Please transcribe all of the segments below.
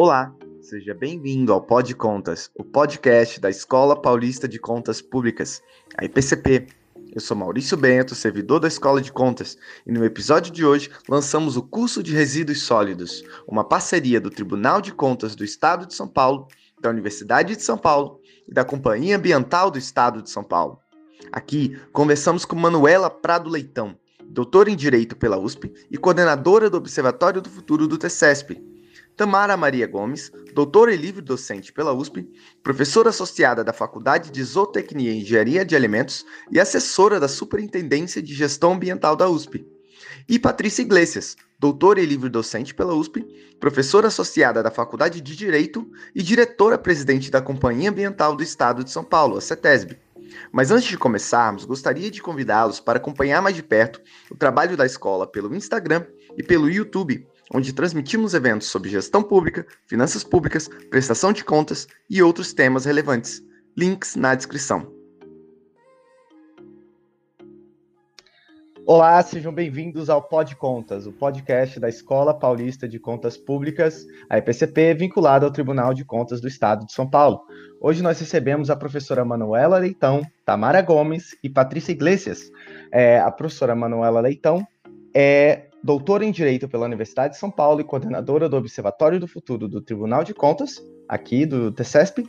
Olá, seja bem-vindo ao Pod Contas, o podcast da Escola Paulista de Contas Públicas, a IPCP. Eu sou Maurício Bento, servidor da Escola de Contas, e no episódio de hoje lançamos o curso de Resíduos Sólidos, uma parceria do Tribunal de Contas do Estado de São Paulo, da Universidade de São Paulo e da Companhia Ambiental do Estado de São Paulo. Aqui conversamos com Manuela Prado Leitão, doutora em Direito pela USP e coordenadora do Observatório do Futuro do TCESP. Tamara Maria Gomes, doutora e livre docente pela USP, professora associada da Faculdade de Zootecnia e Engenharia de Alimentos e assessora da Superintendência de Gestão Ambiental da USP. E Patrícia Iglesias, doutora e livre docente pela USP, professora associada da Faculdade de Direito e diretora-presidente da Companhia Ambiental do Estado de São Paulo, a CETESB. Mas antes de começarmos, gostaria de convidá-los para acompanhar mais de perto o trabalho da escola pelo Instagram e pelo YouTube, onde transmitimos eventos sobre gestão pública, finanças públicas, prestação de contas e outros temas relevantes. Links na descrição. Olá, sejam bem-vindos ao Pod Contas, o podcast da Escola Paulista de Contas Públicas, a EPCP, vinculada ao Tribunal de Contas do Estado de São Paulo. Hoje nós recebemos a professora Manuela Leitão, Tamara Gomes e Patrícia Iglesias. É, a professora Manuela Leitão é doutora em Direito pela Universidade de São Paulo e coordenadora do Observatório do Futuro do Tribunal de Contas, aqui do TCESP,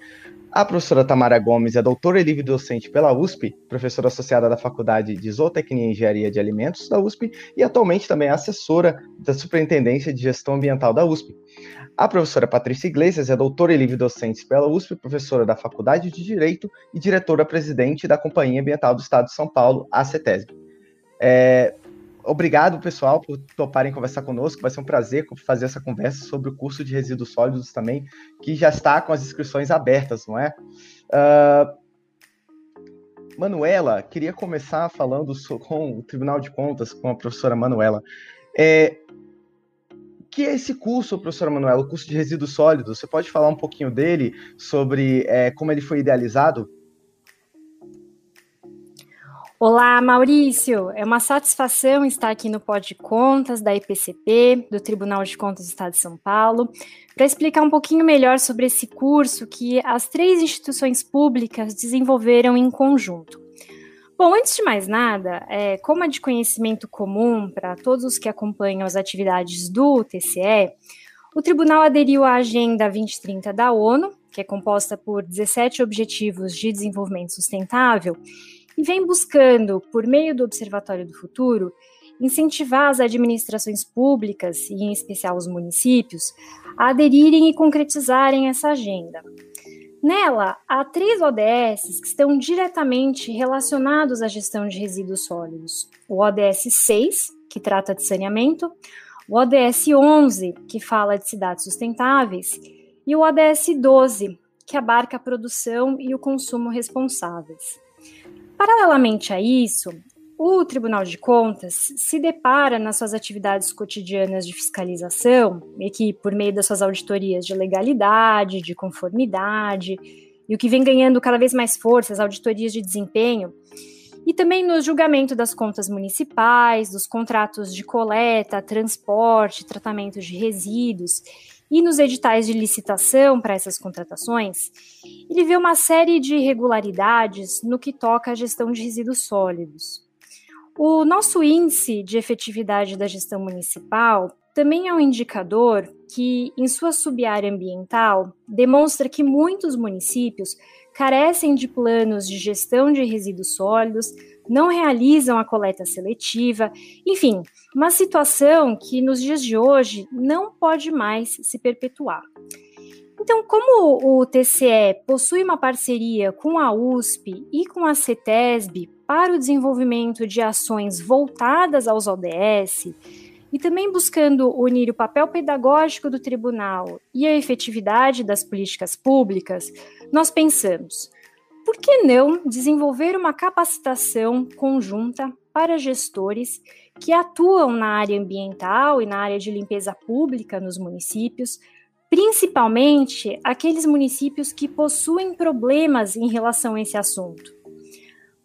a professora Tamara Gomes é doutora e livre docente pela USP, professora associada da Faculdade de Zootecnia e Engenharia de Alimentos da USP e atualmente também é assessora da Superintendência de Gestão Ambiental da USP. A professora Patrícia Iglesias é doutora e livre docente pela USP, professora da Faculdade de Direito e diretora-presidente da Companhia Ambiental do Estado de São Paulo, a CETESB. É, obrigado, pessoal, por toparem conversar conosco. Vai ser um prazer fazer essa conversa sobre o curso de resíduos sólidos também, que já está com as inscrições abertas, não é? Uh, Manuela, queria começar falando com o Tribunal de Contas, com a professora Manuela. É, que é esse curso, professora Manuela, o curso de resíduos sólidos? Você pode falar um pouquinho dele, sobre é, como ele foi idealizado? Olá, Maurício. É uma satisfação estar aqui no Pod Contas da IPCP, do Tribunal de Contas do Estado de São Paulo, para explicar um pouquinho melhor sobre esse curso que as três instituições públicas desenvolveram em conjunto. Bom, antes de mais nada, é, como é de conhecimento comum para todos os que acompanham as atividades do TCE, o tribunal aderiu à Agenda 2030 da ONU, que é composta por 17 Objetivos de Desenvolvimento Sustentável, e vem buscando, por meio do Observatório do Futuro, incentivar as administrações públicas, e em especial os municípios, a aderirem e concretizarem essa agenda. Nela, há três ODS que estão diretamente relacionados à gestão de resíduos sólidos: o ODS 6, que trata de saneamento, o ODS 11, que fala de cidades sustentáveis, e o ODS 12, que abarca a produção e o consumo responsáveis. Paralelamente a isso, o Tribunal de Contas se depara nas suas atividades cotidianas de fiscalização, e que por meio das suas auditorias de legalidade, de conformidade, e o que vem ganhando cada vez mais força, as auditorias de desempenho, e também no julgamento das contas municipais, dos contratos de coleta, transporte, tratamento de resíduos e nos editais de licitação para essas contratações, ele vê uma série de irregularidades no que toca à gestão de resíduos sólidos. O nosso índice de efetividade da gestão municipal também é um indicador que, em sua subárea ambiental, demonstra que muitos municípios carecem de planos de gestão de resíduos sólidos, não realizam a coleta seletiva, enfim, uma situação que nos dias de hoje não pode mais se perpetuar. Então, como o TCE possui uma parceria com a USP e com a CETESB para o desenvolvimento de ações voltadas aos ODS, e também buscando unir o papel pedagógico do tribunal e a efetividade das políticas públicas, nós pensamos: por que não desenvolver uma capacitação conjunta para gestores que atuam na área ambiental e na área de limpeza pública nos municípios, principalmente aqueles municípios que possuem problemas em relação a esse assunto?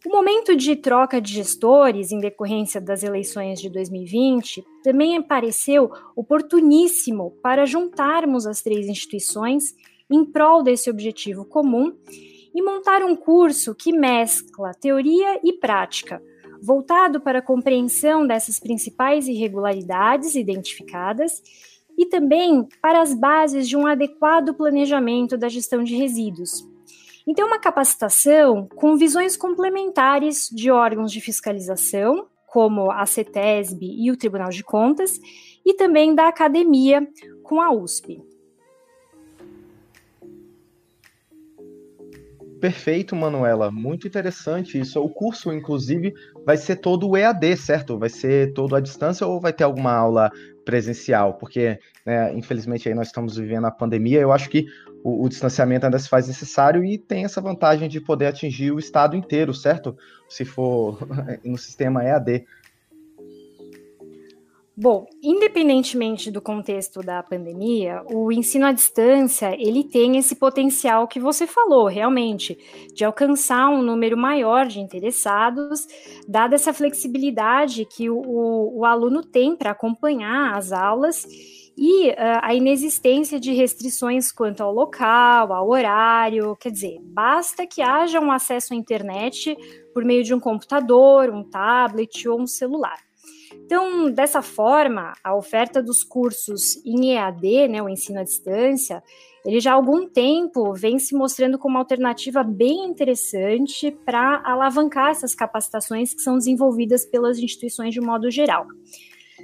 O momento de troca de gestores em decorrência das eleições de 2020 também pareceu oportuníssimo para juntarmos as três instituições em prol desse objetivo comum e montar um curso que mescla teoria e prática, voltado para a compreensão dessas principais irregularidades identificadas e também para as bases de um adequado planejamento da gestão de resíduos, então, uma capacitação com visões complementares de órgãos de fiscalização, como a CETESB e o Tribunal de Contas, e também da academia com a USP. Perfeito, Manuela. Muito interessante isso. O curso, inclusive, vai ser todo EAD, certo? Vai ser todo à distância ou vai ter alguma aula presencial? Porque, né, infelizmente, aí nós estamos vivendo a pandemia. Eu acho que o, o, distanciamento ainda se faz necessário e tem essa vantagem de poder atingir o estado inteiro, certo? Se for no sistema EAD. Bom, independentemente do contexto da pandemia, o ensino à distância ele tem esse potencial que você falou, realmente, de alcançar um número maior de interessados, dada essa flexibilidade que o, o, aluno tem para acompanhar as aulas e uh, a inexistência de restrições quanto ao local, ao horário, quer dizer, basta que haja um acesso à internet por meio de um computador, um tablet ou um celular. Então, dessa forma, a oferta dos cursos em EAD, né, o ensino à distância, ele já há algum tempo vem se mostrando como uma alternativa bem interessante para alavancar essas capacitações que são desenvolvidas pelas instituições de modo geral.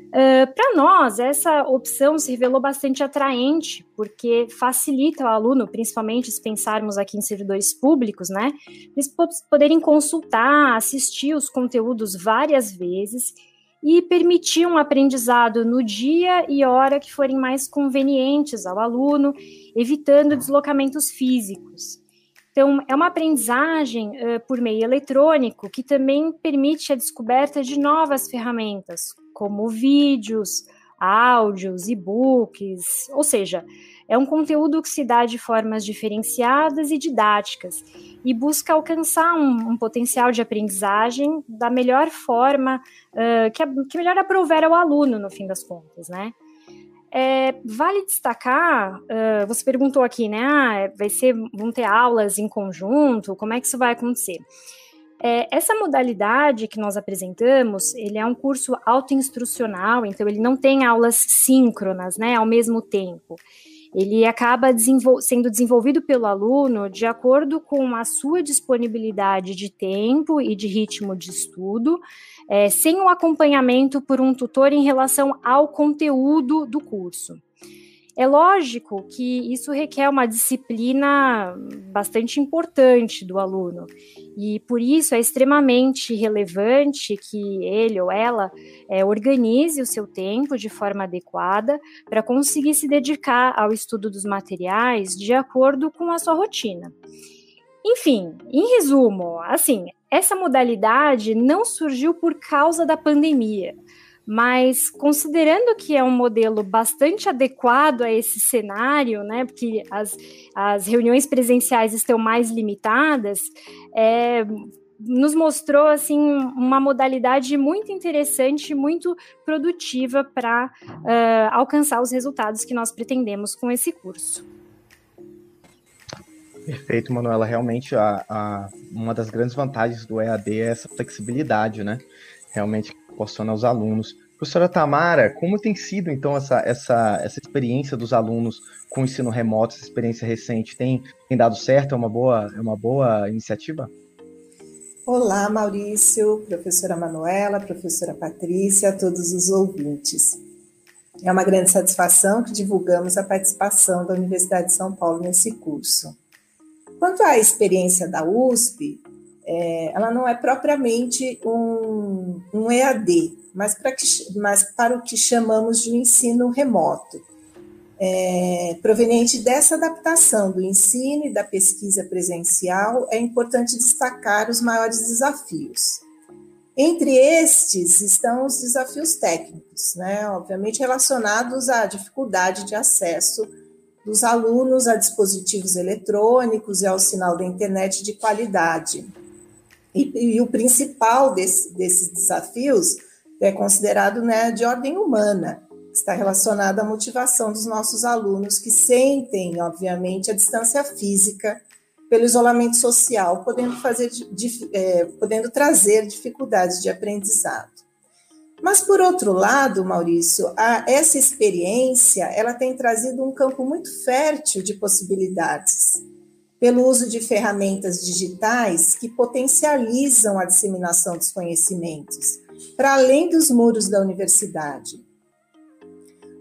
Uh, Para nós, essa opção se revelou bastante atraente, porque facilita o aluno, principalmente se pensarmos aqui em servidores públicos, né? Eles poderem consultar, assistir os conteúdos várias vezes e permitir um aprendizado no dia e hora que forem mais convenientes ao aluno, evitando deslocamentos físicos. Então, é uma aprendizagem uh, por meio eletrônico que também permite a descoberta de novas ferramentas, como vídeos, áudios, e-books, ou seja, é um conteúdo que se dá de formas diferenciadas e didáticas e busca alcançar um, um potencial de aprendizagem da melhor forma uh, que, que melhor aprover ao aluno, no fim das contas, né? É, vale destacar, uh, você perguntou aqui, né? Ah, vai ser, vão ter aulas em conjunto, como é que isso vai acontecer? É, essa modalidade que nós apresentamos, ele é um curso autoinstrucional, então ele não tem aulas síncronas, né, ao mesmo tempo. Ele acaba desenvol sendo desenvolvido pelo aluno de acordo com a sua disponibilidade de tempo e de ritmo de estudo, é, sem o acompanhamento por um tutor em relação ao conteúdo do curso. É lógico que isso requer uma disciplina bastante importante do aluno, e por isso é extremamente relevante que ele ou ela é, organize o seu tempo de forma adequada para conseguir se dedicar ao estudo dos materiais de acordo com a sua rotina. Enfim, em resumo, assim, essa modalidade não surgiu por causa da pandemia mas considerando que é um modelo bastante adequado a esse cenário, né, porque as, as reuniões presenciais estão mais limitadas, é, nos mostrou assim uma modalidade muito interessante, muito produtiva para uh, alcançar os resultados que nós pretendemos com esse curso. Perfeito, Manuela. Realmente, a, a, uma das grandes vantagens do EAD é essa flexibilidade, né? Realmente proporciona aos alunos. Professora Tamara, como tem sido então essa, essa, essa experiência dos alunos com o ensino remoto, essa experiência recente? Tem, tem dado certo? É uma boa, é uma boa iniciativa? Olá, Maurício, professora Manuela, professora Patrícia, todos os ouvintes. É uma grande satisfação que divulgamos a participação da Universidade de São Paulo nesse curso. Quanto à experiência da USP, é, ela não é propriamente um, um EAD, mas para, que, mas para o que chamamos de ensino remoto, é, proveniente dessa adaptação do ensino e da pesquisa presencial, é importante destacar os maiores desafios. Entre estes estão os desafios técnicos, né, obviamente relacionados à dificuldade de acesso dos alunos a dispositivos eletrônicos e ao sinal da internet de qualidade, E, e o principal desse, desses desafios é considerado né, de ordem humana, está relacionado à motivação dos nossos alunos que sentem, obviamente, a distância física pelo isolamento social, podendo, fazer, é, podendo trazer dificuldades de aprendizado. Mas, por outro lado, Maurício, a, essa experiência ela tem trazido um campo muito fértil de possibilidades, pelo uso de ferramentas digitais que potencializam a disseminação dos conhecimentos, para além dos muros da universidade.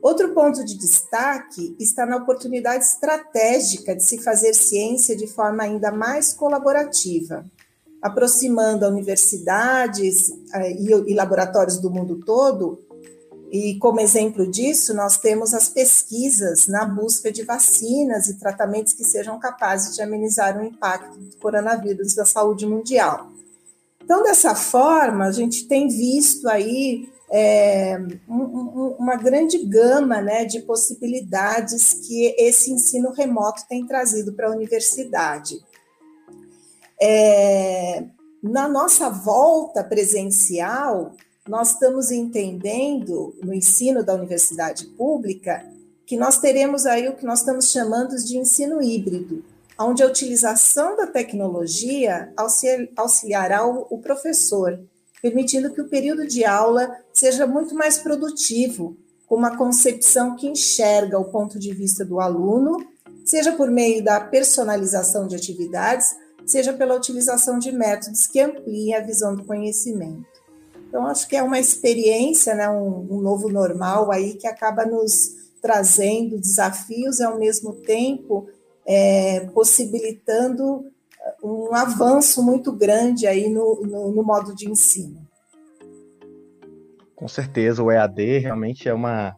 Outro ponto de destaque está na oportunidade estratégica de se fazer ciência de forma ainda mais colaborativa, aproximando universidades eh, e laboratórios do mundo todo. E como exemplo disso, nós temos as pesquisas na busca de vacinas e tratamentos que sejam capazes de amenizar o impacto do coronavírus na saúde mundial. Então, dessa forma, a gente tem visto aí é, um, uma grande gama né, de possibilidades que esse ensino remoto tem trazido para a universidade. É, na nossa volta presencial, nós estamos entendendo no ensino da universidade pública que nós teremos aí o que nós estamos chamando de ensino híbrido, onde a utilização da tecnologia auxiliará o professor, permitindo que o período de aula seja muito mais produtivo, com uma concepção que enxerga o ponto de vista do aluno, seja por meio da personalização de atividades, seja pela utilização de métodos que ampliem a visão do conhecimento. Então, acho que é uma experiência, né, um, um novo normal aí que acaba nos trazendo desafios e, ao mesmo tempo, é, possibilitando um avanço muito grande aí no, no, no modo de ensino. Com certeza, o EAD realmente é uma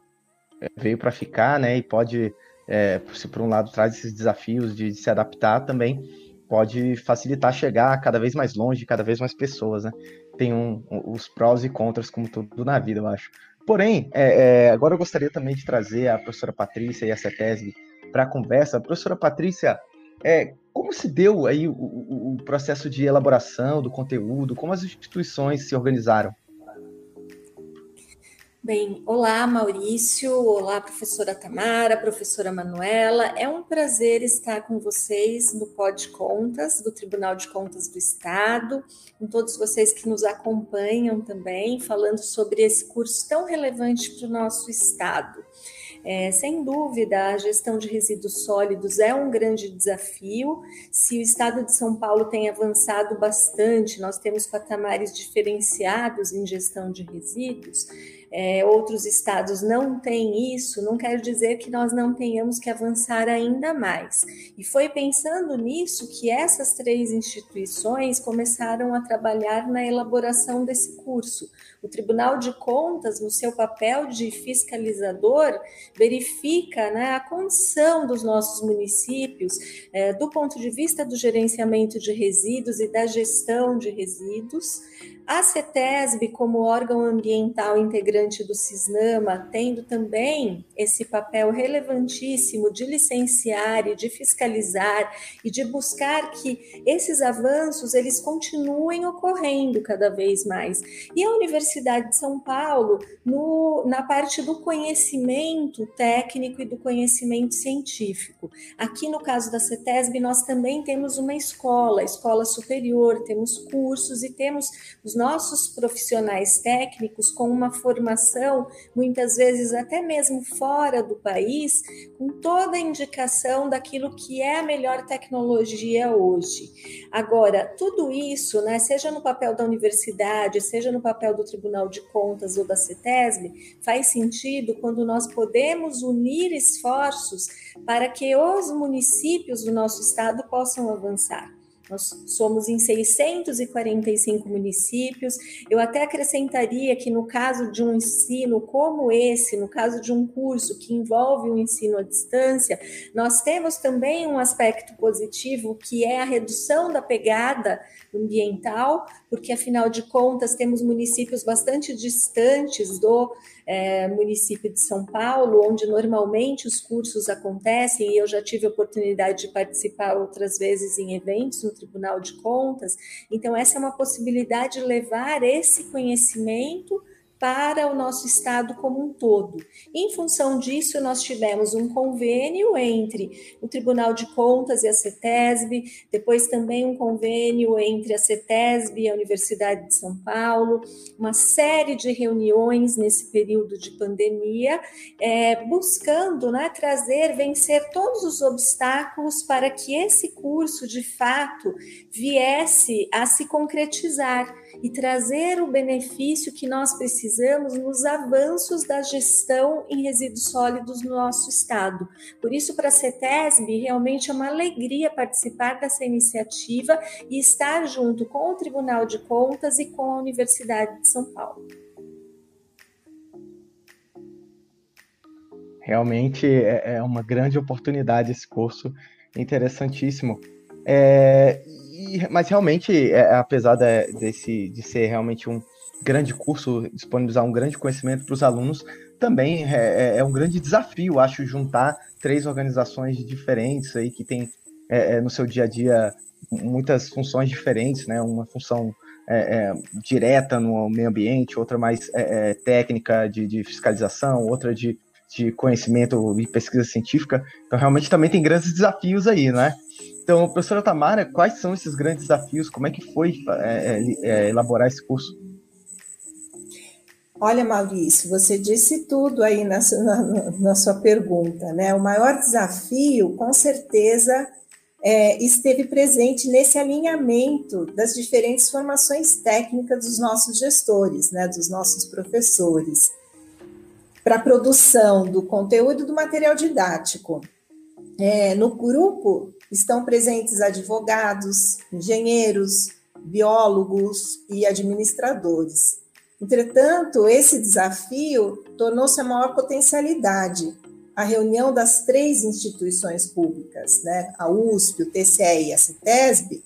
é, veio para ficar, né? E pode, é, se por um lado traz esses desafios de, de se adaptar, também pode facilitar chegar cada vez mais longe, cada vez mais pessoas, né? Tem um, um, os prós e contras, como tudo na vida, eu acho. Porém, é, é, agora eu gostaria também de trazer a professora Patrícia e a CETESB para a conversa. Professora Patrícia, é, como se deu aí o, o, o, processo de elaboração do conteúdo? Como as instituições se organizaram? Bem, olá Maurício, olá professora Tamara, professora Manuela. É um prazer estar com vocês no Pod Contas do Tribunal de Contas do Estado, com todos vocês que nos acompanham também, falando sobre esse curso tão relevante para o nosso estado. É, sem dúvida, a gestão de resíduos sólidos é um grande desafio. Se o estado de São Paulo tem avançado bastante, nós temos patamares diferenciados em gestão de resíduos é, outros estados não têm isso, não quer dizer que nós não tenhamos que avançar ainda mais. E foi pensando nisso que essas três instituições começaram a trabalhar na elaboração desse curso. O Tribunal de Contas, no seu papel de fiscalizador, verifica né, a condição dos nossos municípios é, do ponto de vista do gerenciamento de resíduos e da gestão de resíduos. A CETESB, como órgão ambiental integrante do CISNAMA, tendo também esse papel relevantíssimo de licenciar e de fiscalizar e de buscar que esses avanços eles continuem ocorrendo cada vez mais. E a Universidade de São Paulo, no, na parte do conhecimento técnico e do conhecimento científico. Aqui no caso da CETESB, nós também temos uma escola, escola superior, temos cursos e temos os nossos profissionais técnicos com uma formação, muitas vezes até mesmo fora do país, com toda a indicação daquilo que é a melhor tecnologia hoje. Agora, tudo isso, né, seja no papel da universidade, seja no papel do Tribunal de Contas ou da CETESB, faz sentido quando nós podemos unir esforços para que os municípios do nosso estado possam avançar. Nós somos em 645 municípios. Eu até acrescentaria que, no caso de um ensino como esse, no caso de um curso que envolve o um ensino à distância, nós temos também um aspecto positivo que é a redução da pegada ambiental, porque afinal de contas temos municípios bastante distantes do é, município de São Paulo, onde normalmente os cursos acontecem, e eu já tive oportunidade de participar outras vezes em eventos no Tribunal de Contas. Então, essa é uma possibilidade de levar esse conhecimento para o nosso estado como um todo. Em função disso, nós tivemos um convênio entre o Tribunal de Contas e a CETESB, depois também um convênio entre a CETESB e a Universidade de São Paulo, uma série de reuniões nesse período de pandemia, é, buscando né, trazer, vencer todos os obstáculos para que esse curso, de fato, viesse a se concretizar e trazer o benefício que nós precisamos nos avanços da gestão em resíduos sólidos no nosso estado. Por isso, para a CETESB, realmente é uma alegria participar dessa iniciativa e estar junto com o Tribunal de Contas e com a Universidade de São Paulo. Realmente é, é uma grande oportunidade esse curso, interessantíssimo. É, mas realmente, é, apesar de, desse, de ser realmente um grande curso, disponibilizar um grande conhecimento para os alunos, também é, é, é, um grande desafio, acho, juntar três organizações diferentes aí que tem é, é no seu dia a dia muitas funções diferentes, né? Uma função é, direta no meio ambiente, outra mais técnica de, de fiscalização, outra de de conhecimento e pesquisa científica. Então, realmente também tem grandes desafios aí, né? Então, professora Tamara, quais são esses grandes desafios? Como é que foi é, é, é, elaborar esse curso? Olha, Maurício, você disse tudo aí na, na, na sua pergunta, né? O maior desafio, com certeza, é, esteve presente nesse alinhamento das diferentes formações técnicas dos nossos gestores, né, dos nossos professores, para a produção do conteúdo do material didático. É, no grupo estão presentes advogados, engenheiros, biólogos e administradores. Entretanto, esse desafio tornou-se a maior potencialidade. A reunião das três instituições públicas, né, a USP, o TCE e a CETESB,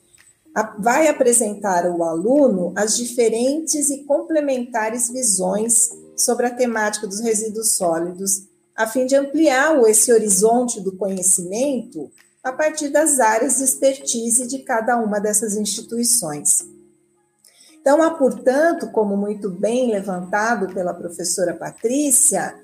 vai apresentar ao aluno as diferentes e complementares visões sobre a temática dos resíduos sólidos, a fim de ampliar esse horizonte do conhecimento a partir das áreas de expertise de cada uma dessas instituições. Então, há, portanto, como muito bem levantado pela professora Patrícia,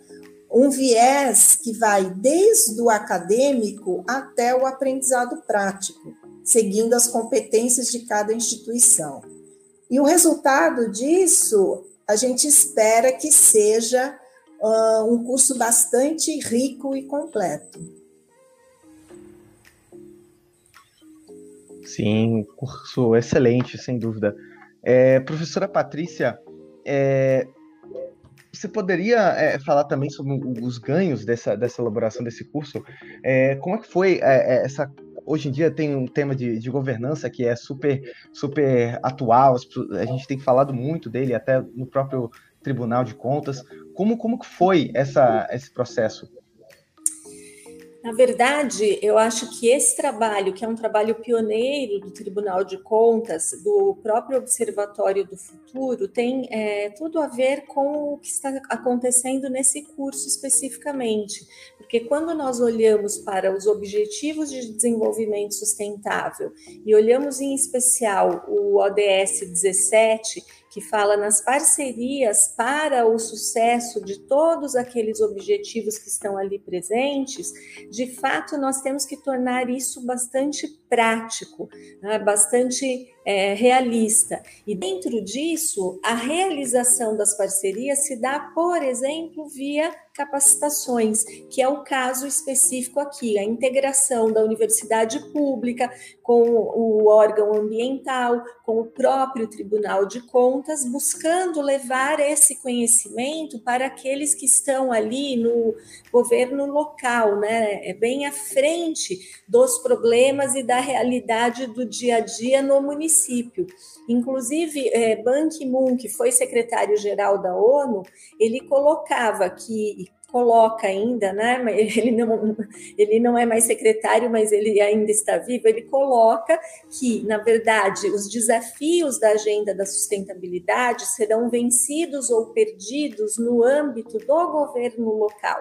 um viés que vai desde o acadêmico até o aprendizado prático, seguindo as competências de cada instituição. E o resultado disso, a gente espera que seja uh, um curso bastante rico e completo. Sim, curso excelente, sem dúvida. É, professora Patrícia, é, você poderia é, falar também sobre os ganhos dessa, dessa elaboração desse curso? É, como é que foi é, é, essa? Hoje em dia tem um tema de, de, governança que é super, super atual. A gente tem falado muito dele até no próprio Tribunal de Contas. Como como que foi essa, esse processo? Na verdade, eu acho que esse trabalho, que é um trabalho pioneiro do Tribunal de Contas, do próprio Observatório do Futuro, tem é, tudo a ver com o que está acontecendo nesse curso especificamente. Porque quando nós olhamos para os Objetivos de Desenvolvimento Sustentável e olhamos em especial o ODS 17, que fala nas parcerias para o sucesso de todos aqueles objetivos que estão ali presentes, de fato nós temos que tornar isso bastante prático, né, bastante é, realista. E dentro disso, a realização das parcerias se dá, por exemplo, via capacitações, que é o caso específico aqui, a integração da universidade pública com o órgão ambiental, com o próprio Tribunal de Contas, buscando levar esse conhecimento para aqueles que estão ali no governo local, né? É bem à frente dos problemas e da realidade do dia a dia no município. Inclusive, é, Ban Ki-moon, que foi secretário-geral da ONU, ele colocava que coloca ainda, né? Ele não, ele não é mais secretário, mas ele ainda está vivo. Ele coloca que, na verdade, os desafios da agenda da sustentabilidade serão vencidos ou perdidos no âmbito do governo local.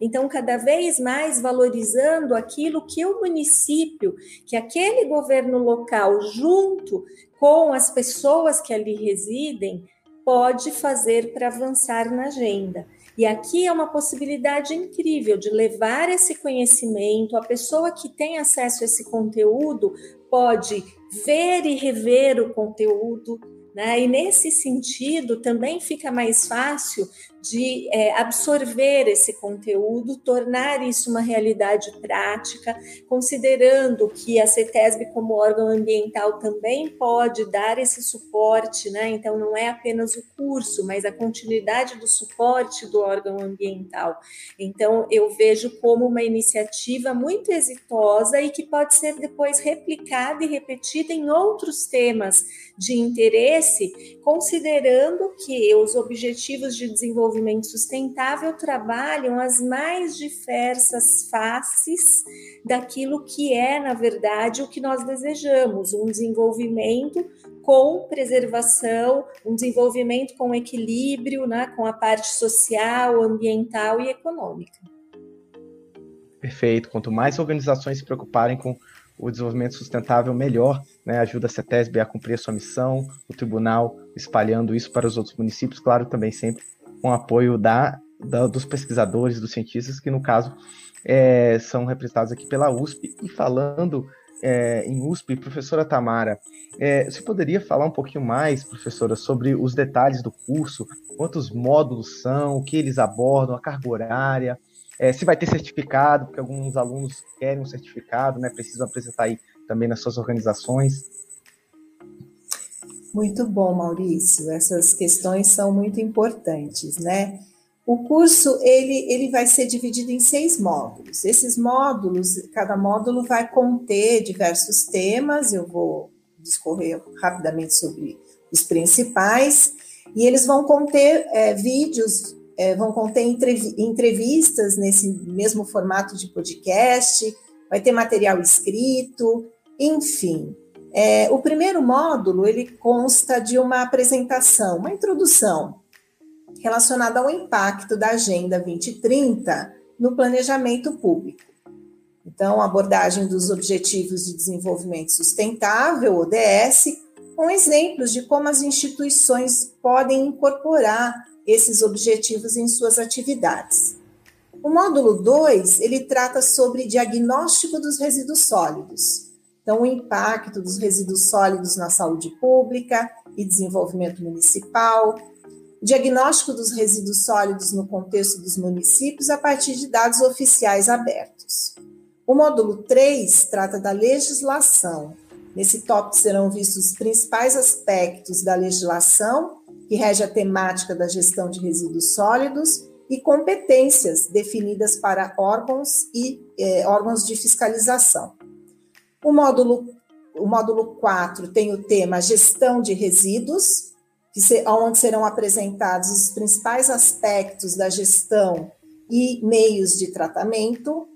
Então, cada vez mais valorizando aquilo que o município, que aquele governo local, junto com as pessoas que ali residem, pode fazer para avançar na agenda. E aqui é uma possibilidade incrível de levar esse conhecimento, a pessoa que tem acesso a esse conteúdo pode ver e rever o conteúdo, né? E nesse sentido também fica mais fácil de é, absorver esse conteúdo, tornar isso uma realidade prática, considerando que a CETESB, como órgão ambiental, também pode dar esse suporte, né? Então, não é apenas o curso, mas a continuidade do suporte do órgão ambiental. Então, eu vejo como uma iniciativa muito exitosa e que pode ser depois replicada e repetida em outros temas de interesse, considerando que os objetivos de desenvolvimento desenvolvimento sustentável trabalham as mais diversas faces daquilo que é, na verdade, o que nós desejamos: um desenvolvimento com preservação, um desenvolvimento com equilíbrio, né, com a parte social, ambiental e econômica. Perfeito. Quanto mais organizações se preocuparem com o desenvolvimento sustentável, melhor. Né? Ajuda a CETESB a cumprir a sua missão, o tribunal espalhando isso para os outros municípios, claro, também sempre com apoio da, da, dos pesquisadores, dos cientistas, que no caso é, são representados aqui pela USP. E falando é, em USP, professora Tamara, é, você poderia falar um pouquinho mais, professora, sobre os detalhes do curso, quantos módulos são, o que eles abordam, a carga horária, é, se vai ter certificado, porque alguns alunos querem um certificado, né, precisam apresentar aí também nas suas organizações. Muito bom, Maurício. Essas questões são muito importantes, né? O curso ele, ele vai ser dividido em seis módulos. Esses módulos, cada módulo vai conter diversos temas. Eu vou discorrer rapidamente sobre os principais e eles vão conter é, vídeos, é, vão conter entrevistas nesse mesmo formato de podcast. Vai ter material escrito, enfim. É, o primeiro módulo ele consta de uma apresentação, uma introdução relacionada ao impacto da Agenda 2030 no planejamento público. Então, abordagem dos Objetivos de Desenvolvimento Sustentável, ODS, com exemplos de como as instituições podem incorporar esses objetivos em suas atividades. O módulo 2, ele trata sobre diagnóstico dos resíduos sólidos, então, o impacto dos resíduos sólidos na saúde pública e desenvolvimento municipal, diagnóstico dos resíduos sólidos no contexto dos municípios a partir de dados oficiais abertos. O módulo 3 trata da legislação. Nesse tópico serão vistos os principais aspectos da legislação que rege a temática da gestão de resíduos sólidos e competências definidas para órgãos e eh, órgãos de fiscalização. O módulo, o módulo 4 tem o tema Gestão de Resíduos, que onde serão apresentados os principais aspectos da gestão e meios de tratamento,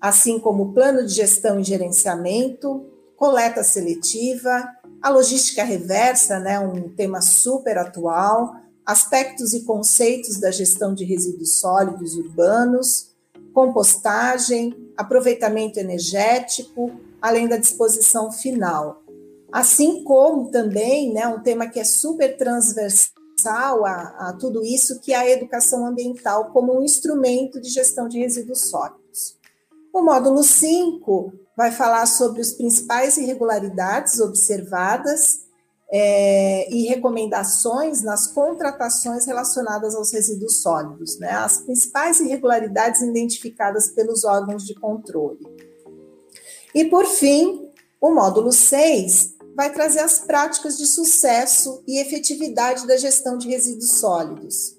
assim como plano de gestão e gerenciamento, coleta seletiva, a logística reversa, né, um tema super atual, aspectos e conceitos da gestão de resíduos sólidos urbanos, compostagem, aproveitamento energético, além da disposição final. Assim como também, né, um tema que é super transversal a, a tudo isso, que é a educação ambiental como um instrumento de gestão de resíduos sólidos. O módulo 5 vai falar sobre as principais irregularidades observadas é, e recomendações nas contratações relacionadas aos resíduos sólidos, né? as principais irregularidades identificadas pelos órgãos de controle. E, por fim, o módulo 6 vai trazer as práticas de sucesso e efetividade da gestão de resíduos sólidos,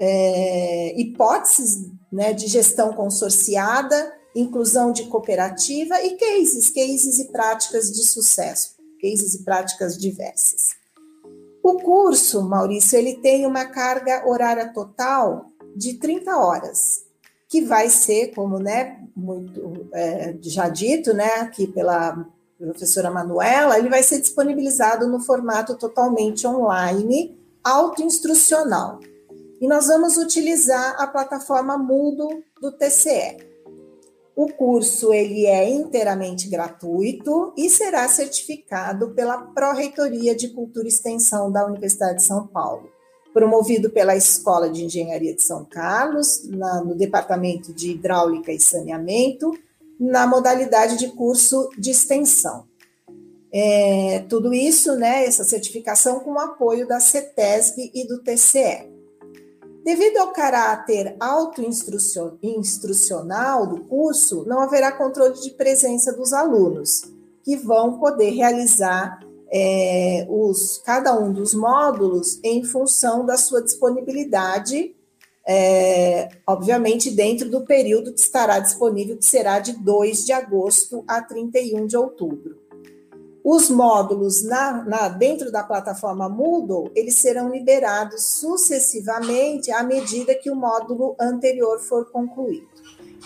é, hipóteses né, de gestão consorciada, inclusão de cooperativa e cases, cases e práticas de sucesso, cases e práticas diversas. O curso, Maurício, ele tem uma carga horária total de 30 horas, que vai ser, como né, muito é, já dito né, aqui pela professora Manuela, ele vai ser disponibilizado no formato totalmente online, autoinstrucional. E nós vamos utilizar a plataforma Moodle do TCE. O curso ele é inteiramente gratuito e será certificado pela Pró-Reitoria de Cultura e Extensão da Universidade de São Paulo, promovido pela Escola de Engenharia de São Carlos, na, no Departamento de Hidráulica e Saneamento, na modalidade de curso de extensão. É, tudo isso, né, essa certificação com o apoio da CETESB e do TCE. Devido ao caráter auto-instrucional do curso, não haverá controle de presença dos alunos, que vão poder realizar é, os, cada um dos módulos em função da sua disponibilidade, é, obviamente dentro do período que estará disponível, que será de 2 de agosto a 31 de outubro. Os módulos na, na, dentro da plataforma Moodle, eles serão liberados sucessivamente à medida que o módulo anterior for concluído.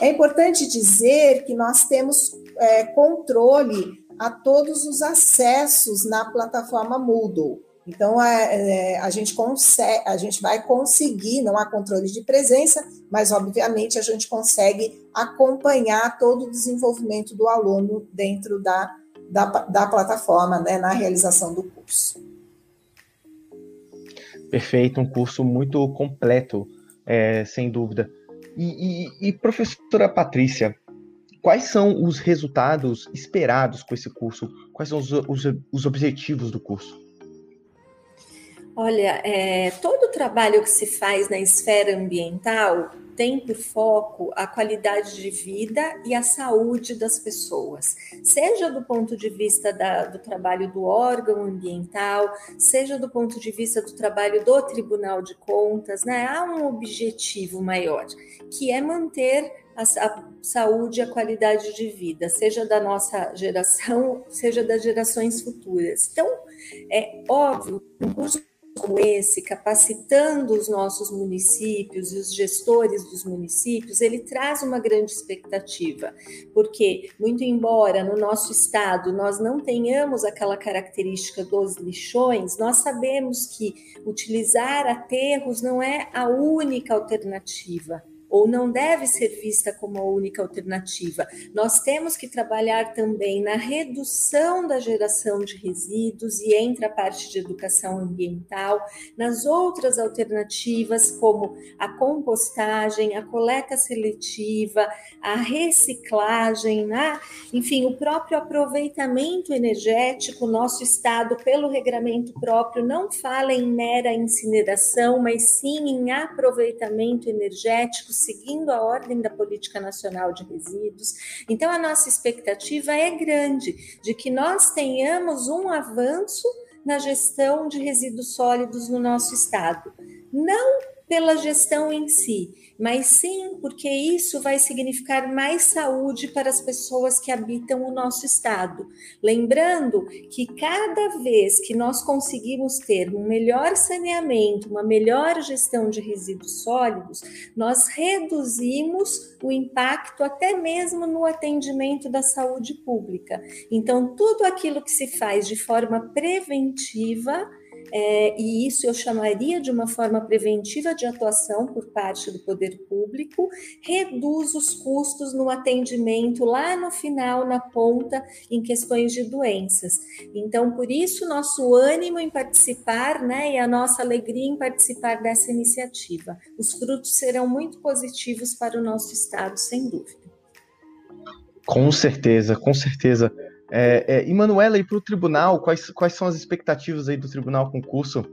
É importante dizer que nós temos é, controle a todos os acessos na plataforma Moodle. Então, é, é, a, gente consegue, a gente vai conseguir, não há controle de presença, mas, obviamente, a gente consegue acompanhar todo o desenvolvimento do aluno dentro da da, da plataforma né, na realização do curso. Perfeito, um curso muito completo, é, sem dúvida. E, e, e, professora Patrícia, quais são os resultados esperados com esse curso? Quais são os, os, os objetivos do curso? Olha, é, todo o trabalho que se faz na esfera ambiental tem por foco a qualidade de vida e a saúde das pessoas, seja do ponto de vista da, do trabalho do órgão ambiental, seja do ponto de vista do trabalho do Tribunal de Contas, né? Há um objetivo maior, que é manter a, saúde e a qualidade de vida, seja da nossa geração, seja das gerações futuras. Então, é óbvio, um curso como esse, capacitando os nossos municípios e os gestores dos municípios, ele traz uma grande expectativa, porque, muito embora no nosso estado nós não tenhamos aquela característica dos lixões, nós sabemos que utilizar aterros não é a única alternativa ou não deve ser vista como a única alternativa. Nós temos que trabalhar também na redução da geração de resíduos e entra a parte de educação ambiental, nas outras alternativas como a compostagem, a coleta seletiva, a reciclagem, né? enfim, o próprio aproveitamento energético. Nosso estado, pelo regramento próprio, não fala em mera incineração, mas sim em aproveitamento energético seguindo a ordem da Política Nacional de Resíduos. Então, a nossa expectativa é grande de que nós tenhamos um avanço na gestão de resíduos sólidos no nosso estado. Não pela gestão em si, mas sim porque isso vai significar mais saúde para as pessoas que habitam o nosso estado. Lembrando que cada vez que nós conseguimos ter um melhor saneamento, uma melhor gestão de resíduos sólidos, nós reduzimos o impacto até mesmo no atendimento da saúde pública. Então, tudo aquilo que se faz de forma preventiva é, e isso eu chamaria de uma forma preventiva de atuação por parte do poder público, reduz os custos no atendimento lá no final, na ponta, em questões de doenças. Então, por isso, nosso ânimo em participar né, e a nossa alegria em participar dessa iniciativa. Os frutos serão muito positivos para o nosso Estado, sem dúvida. Com certeza, com certeza. É, é, e Manuela, e para o tribunal, quais, quais são as expectativas aí do tribunal concurso?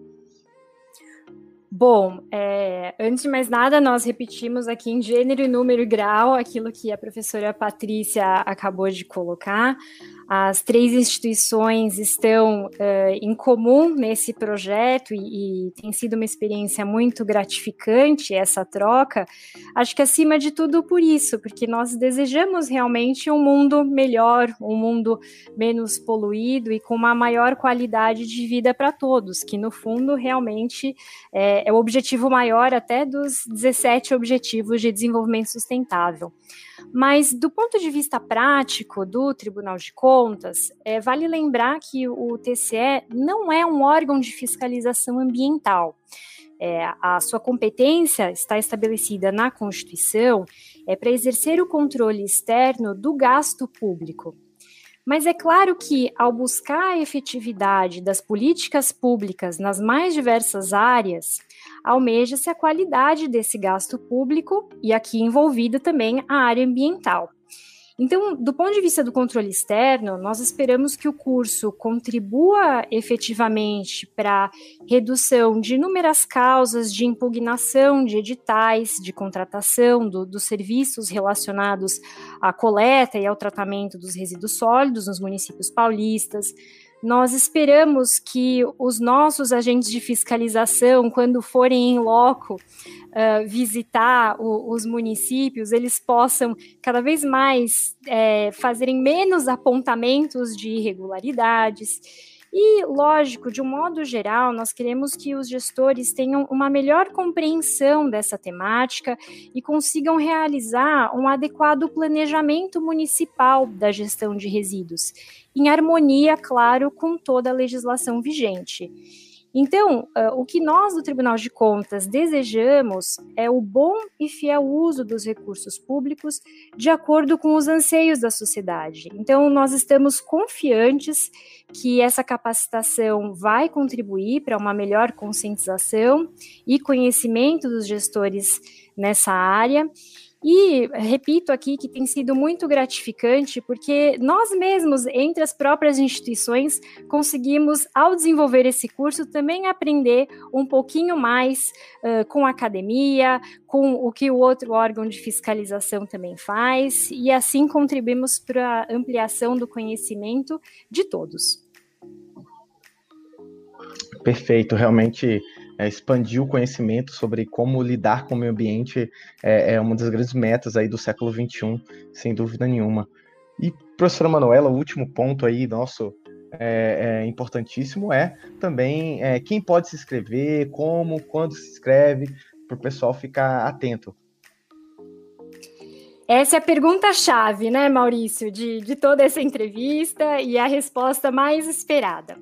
Bom, é, antes de mais nada, nós repetimos aqui em gênero, número e grau aquilo que a professora Patrícia acabou de colocar. As três instituições estão uh, em comum nesse projeto e, e, tem sido uma experiência muito gratificante essa troca. Acho que acima de tudo por isso, porque nós desejamos realmente um mundo melhor, um mundo menos poluído e com uma maior qualidade de vida para todos, que no fundo realmente é, é o objetivo maior até dos 17 Objetivos de Desenvolvimento Sustentável. Mas, do ponto de vista prático do Tribunal de Contas, é, vale lembrar que o TCE não é um órgão de fiscalização ambiental. É, a sua competência está estabelecida na Constituição é para exercer o controle externo do gasto público. Mas é claro que, ao buscar a efetividade das políticas públicas nas mais diversas áreas, almeja-se a qualidade desse gasto público e aqui envolvida também a área ambiental. Então, do ponto de vista do controle externo, nós esperamos que o curso contribua efetivamente para redução de inúmeras causas de impugnação de editais de contratação do, dos serviços relacionados à coleta e ao tratamento dos resíduos sólidos nos municípios paulistas, nós esperamos que os nossos agentes de fiscalização, quando forem em loco uh, visitar o, os municípios, eles possam cada vez mais é, fazerem menos apontamentos de irregularidades e, lógico, de um modo geral, nós queremos que os gestores tenham uma melhor compreensão dessa temática e consigam realizar um adequado planejamento municipal da gestão de resíduos, em harmonia, claro, com toda a legislação vigente. Então, uh, o que nós do Tribunal de Contas desejamos é o bom e fiel uso dos recursos públicos de acordo com os anseios da sociedade. Então, nós estamos confiantes que essa capacitação vai contribuir para uma melhor conscientização e conhecimento dos gestores nessa área e repito aqui que tem sido muito gratificante, porque nós mesmos, entre as próprias instituições, conseguimos, ao desenvolver esse curso, também aprender um pouquinho mais uh, com a academia, com o que o outro órgão de fiscalização também faz, e assim contribuímos para a ampliação do conhecimento de todos. Perfeito, realmente é, expandir o conhecimento sobre como lidar com o meio ambiente é, é, uma das grandes metas aí do século XXI, sem dúvida nenhuma. E, professora Manuela, o último ponto aí nosso é, é importantíssimo é também é, quem pode se inscrever, como, quando se inscreve, para o pessoal ficar atento. Essa é a pergunta-chave, né, Maurício, de, de toda essa entrevista e a resposta mais esperada.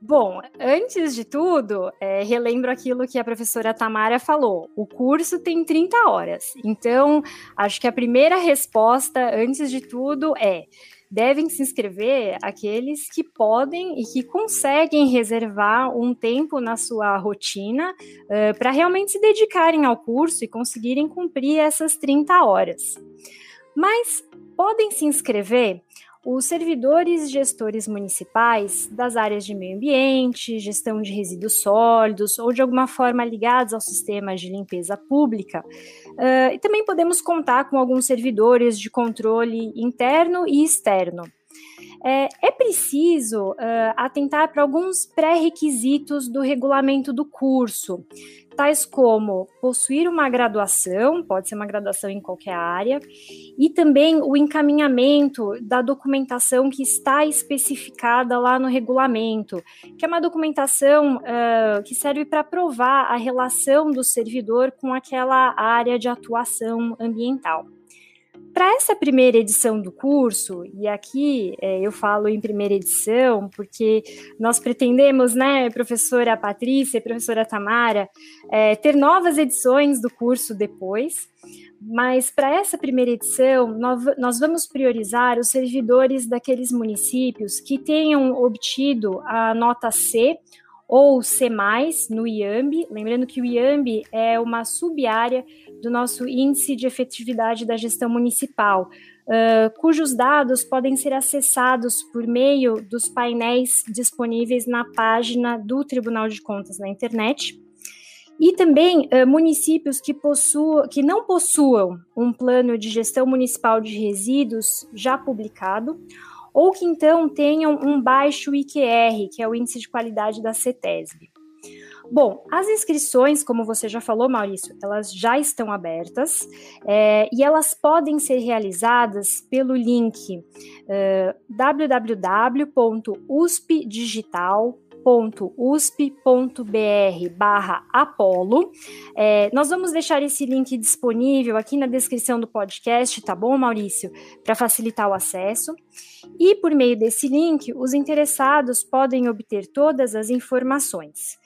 Bom, antes de tudo, é, relembro aquilo que a professora Tamara falou. O curso tem 30 horas. Então, acho que a primeira resposta, antes de tudo, é devem se inscrever aqueles que podem e que conseguem reservar um tempo na sua rotina uh, para realmente se dedicarem ao curso e conseguirem cumprir essas 30 horas. Mas podem se inscrever os servidores gestores municipais das áreas de meio ambiente, gestão de resíduos sólidos ou de alguma forma ligados ao sistema de limpeza pública. Uh, e também podemos contar com alguns servidores de controle interno e externo. É, é preciso uh, atentar para alguns pré-requisitos do regulamento do curso, tais como possuir uma graduação, pode ser uma graduação em qualquer área, e também o encaminhamento da documentação que está especificada lá no regulamento, que é uma documentação uh, que serve para provar a relação do servidor com aquela área de atuação ambiental. Para essa primeira edição do curso, e aqui é, eu falo em primeira edição, porque nós pretendemos, né, professora Patrícia e professora Tamara, é, ter novas edições do curso depois, mas para essa primeira edição, nós vamos priorizar os servidores daqueles municípios que tenham obtido a nota C ou C+, no IAMB, lembrando que o IAMB é uma sub-área do nosso Índice de Efetividade da Gestão Municipal, uh, cujos dados podem ser acessados por meio dos painéis disponíveis na página do Tribunal de Contas na internet. E também uh, municípios que, possuam, que não possuam um plano de gestão municipal de resíduos já publicado, ou que então tenham um baixo IQR, que é o índice de qualidade da CETESB. Bom, as inscrições, como você já falou, Maurício, elas já estão abertas é, e elas podem ser realizadas pelo link uh, www.uspdigital.usp.br barra Apolo. É, nós vamos deixar esse link disponível aqui na descrição do podcast, tá bom, Maurício? Para facilitar o acesso. E por meio desse link, os interessados podem obter todas as informações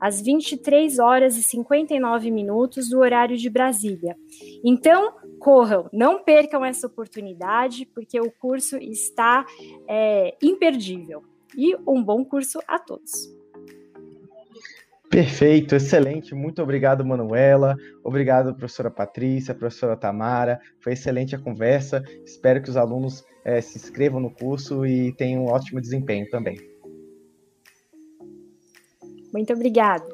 às 23 horas e 59 minutos do horário de Brasília. Então, corram, não percam essa oportunidade, porque o curso está é, imperdível. E um bom curso a todos. Perfeito, excelente. Muito obrigado, Manuela. Obrigado, professora Patrícia, professora Tamara. Foi excelente a conversa. Espero que os alunos é, se inscrevam no curso e tenham um ótimo desempenho também. Muito obrigada.